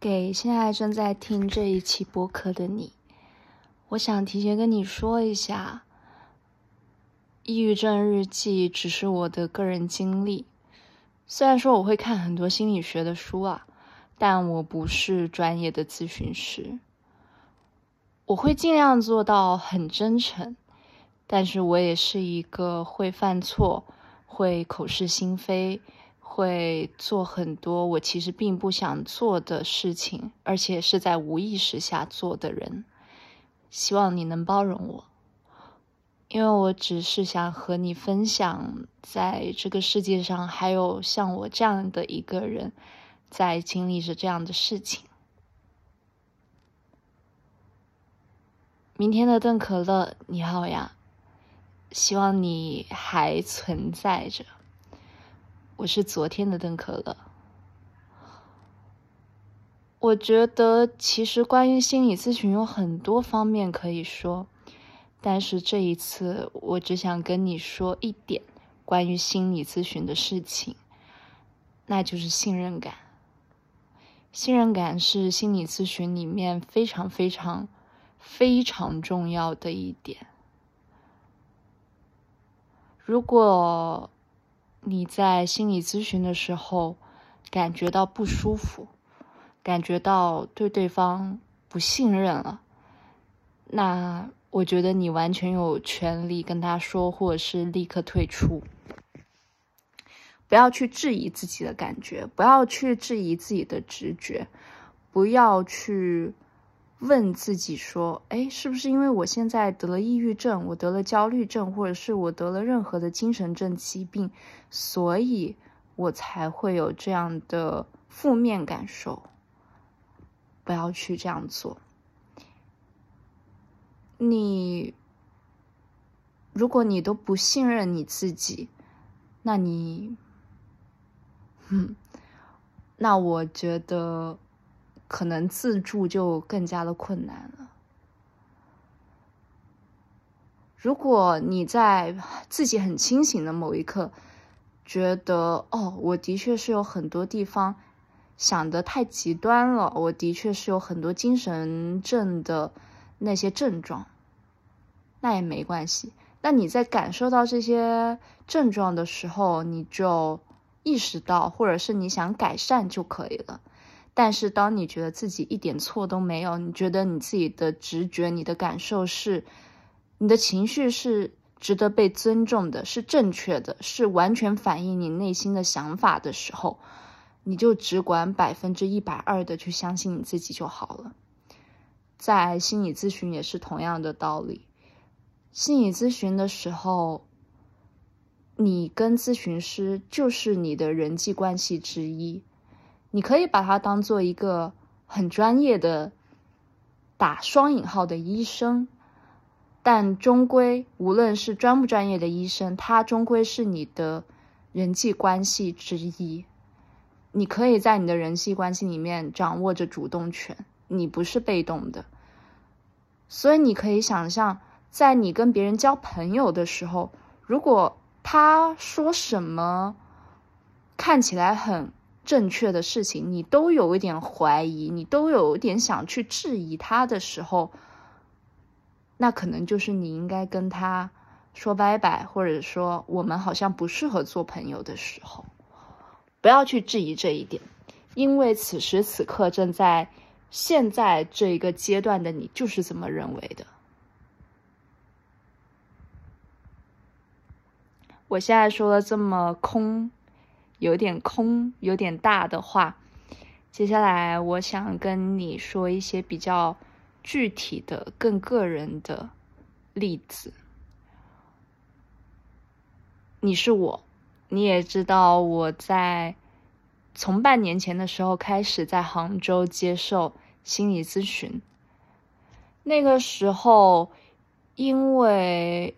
给现在正在听这一期播客的你，我想提前跟你说一下，抑郁症日记只是我的个人经历。虽然说我会看很多心理学的书啊，但我不是专业的咨询师。我会尽量做到很真诚，但是我也是一个会犯错、会口是心非。会做很多我其实并不想做的事情，而且是在无意识下做的人。希望你能包容我，因为我只是想和你分享，在这个世界上还有像我这样的一个人，在经历着这样的事情。明天的邓可乐，你好呀，希望你还存在着。我是昨天的邓可乐。我觉得其实关于心理咨询有很多方面可以说，但是这一次我只想跟你说一点关于心理咨询的事情，那就是信任感。信任感是心理咨询里面非常非常非常重要的一点。如果你在心理咨询的时候，感觉到不舒服，感觉到对对方不信任了，那我觉得你完全有权利跟他说，或者是立刻退出。不要去质疑自己的感觉，不要去质疑自己的直觉，不要去。问自己说：“哎，是不是因为我现在得了抑郁症，我得了焦虑症，或者是我得了任何的精神症疾病，所以我才会有这样的负面感受？”不要去这样做。你，如果你都不信任你自己，那你，嗯，那我觉得。可能自助就更加的困难了。如果你在自己很清醒的某一刻，觉得哦，我的确是有很多地方想的太极端了，我的确是有很多精神症的那些症状，那也没关系。那你在感受到这些症状的时候，你就意识到，或者是你想改善就可以了。但是，当你觉得自己一点错都没有，你觉得你自己的直觉、你的感受是，你的情绪是值得被尊重的，是正确的，是完全反映你内心的想法的时候，你就只管百分之一百二的去相信你自己就好了。在心理咨询也是同样的道理，心理咨询的时候，你跟咨询师就是你的人际关系之一。你可以把它当做一个很专业的打双引号的医生，但终归无论是专不专业的医生，他终归是你的人际关系之一。你可以在你的人际关系里面掌握着主动权，你不是被动的。所以你可以想象，在你跟别人交朋友的时候，如果他说什么看起来很。正确的事情，你都有一点怀疑，你都有一点想去质疑他的时候，那可能就是你应该跟他说拜拜，或者说我们好像不适合做朋友的时候。不要去质疑这一点，因为此时此刻正在现在这一个阶段的你就是这么认为的。我现在说的这么空。有点空、有点大的话，接下来我想跟你说一些比较具体的、更个人的例子。你是我，你也知道我在从半年前的时候开始在杭州接受心理咨询。那个时候，因为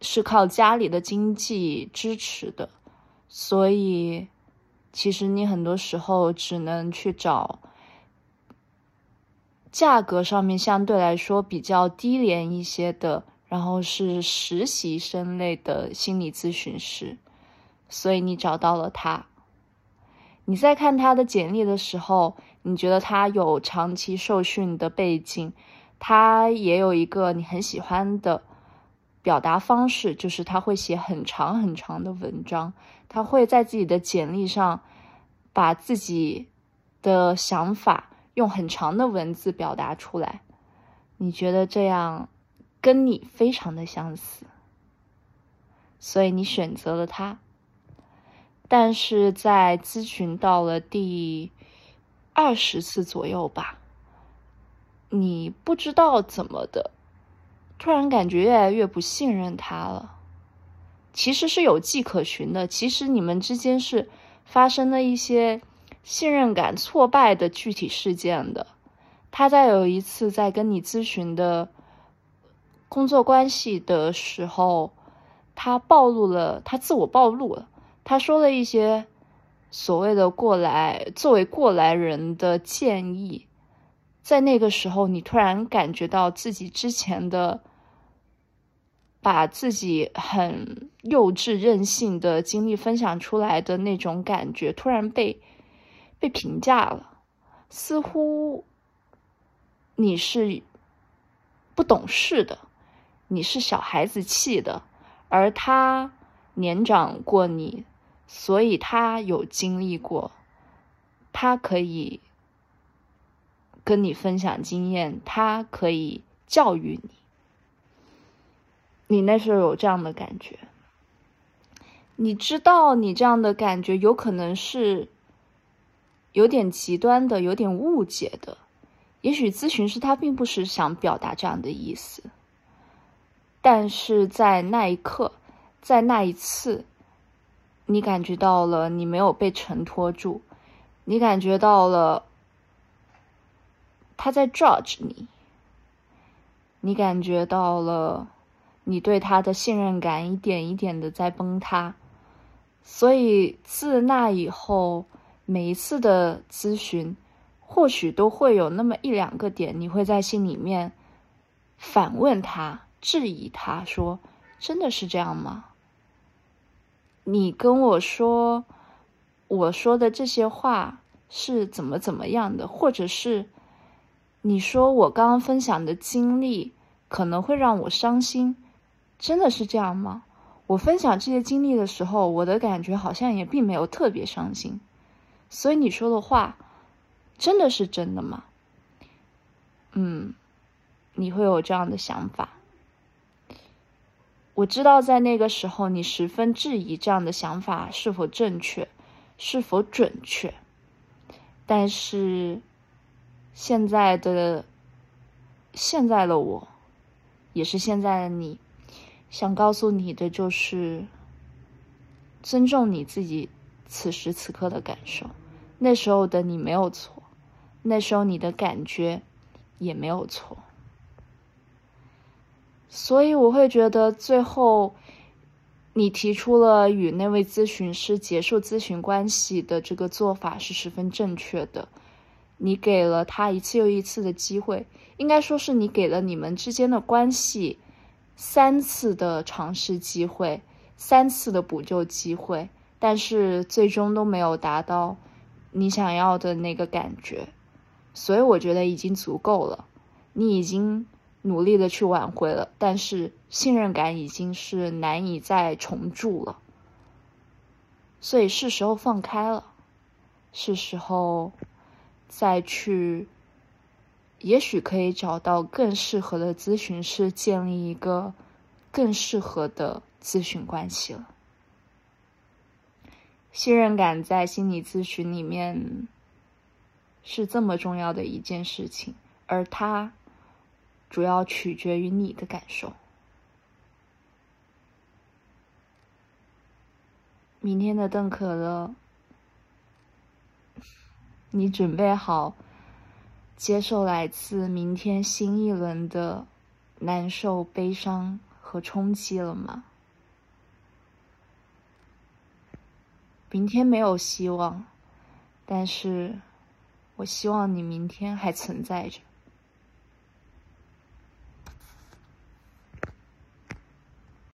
是靠家里的经济支持的。所以，其实你很多时候只能去找价格上面相对来说比较低廉一些的，然后是实习生类的心理咨询师。所以你找到了他，你在看他的简历的时候，你觉得他有长期受训的背景，他也有一个你很喜欢的表达方式，就是他会写很长很长的文章，他会在自己的简历上把自己的想法用很长的文字表达出来。你觉得这样跟你非常的相似，所以你选择了他。但是在咨询到了第二十次左右吧，你不知道怎么的，突然感觉越来越不信任他了。其实是有迹可循的，其实你们之间是发生了一些信任感挫败的具体事件的。他在有一次在跟你咨询的工作关系的时候，他暴露了，他自我暴露了。他说了一些所谓的过来作为过来人的建议，在那个时候，你突然感觉到自己之前的把自己很幼稚任性的经历分享出来的那种感觉，突然被被评价了，似乎你是不懂事的，你是小孩子气的，而他年长过你。所以他有经历过，他可以跟你分享经验，他可以教育你。你那时候有这样的感觉，你知道你这样的感觉有可能是有点极端的，有点误解的。也许咨询师他并不是想表达这样的意思，但是在那一刻，在那一次。你感觉到了，你没有被承托住，你感觉到了他在 judge 你，你感觉到了你对他的信任感一点一点的在崩塌，所以自那以后，每一次的咨询，或许都会有那么一两个点，你会在心里面反问他，质疑他说：“真的是这样吗？”你跟我说，我说的这些话是怎么怎么样的，或者是你说我刚刚分享的经历可能会让我伤心，真的是这样吗？我分享这些经历的时候，我的感觉好像也并没有特别伤心，所以你说的话真的是真的吗？嗯，你会有这样的想法。我知道，在那个时候，你十分质疑这样的想法是否正确，是否准确。但是，现在的现在的我，也是现在的你，想告诉你的就是：尊重你自己此时此刻的感受。那时候的你没有错，那时候你的感觉也没有错。所以我会觉得，最后你提出了与那位咨询师结束咨询关系的这个做法是十分正确的。你给了他一次又一次的机会，应该说是你给了你们之间的关系三次的尝试机会，三次的补救机会，但是最终都没有达到你想要的那个感觉。所以我觉得已经足够了，你已经。努力的去挽回了，但是信任感已经是难以再重铸了，所以是时候放开了，是时候再去，也许可以找到更适合的咨询师，建立一个更适合的咨询关系了。信任感在心理咨询里面是这么重要的一件事情，而它。主要取决于你的感受。明天的邓可乐，你准备好接受来自明天新一轮的难受、悲伤和冲击了吗？明天没有希望，但是我希望你明天还存在着。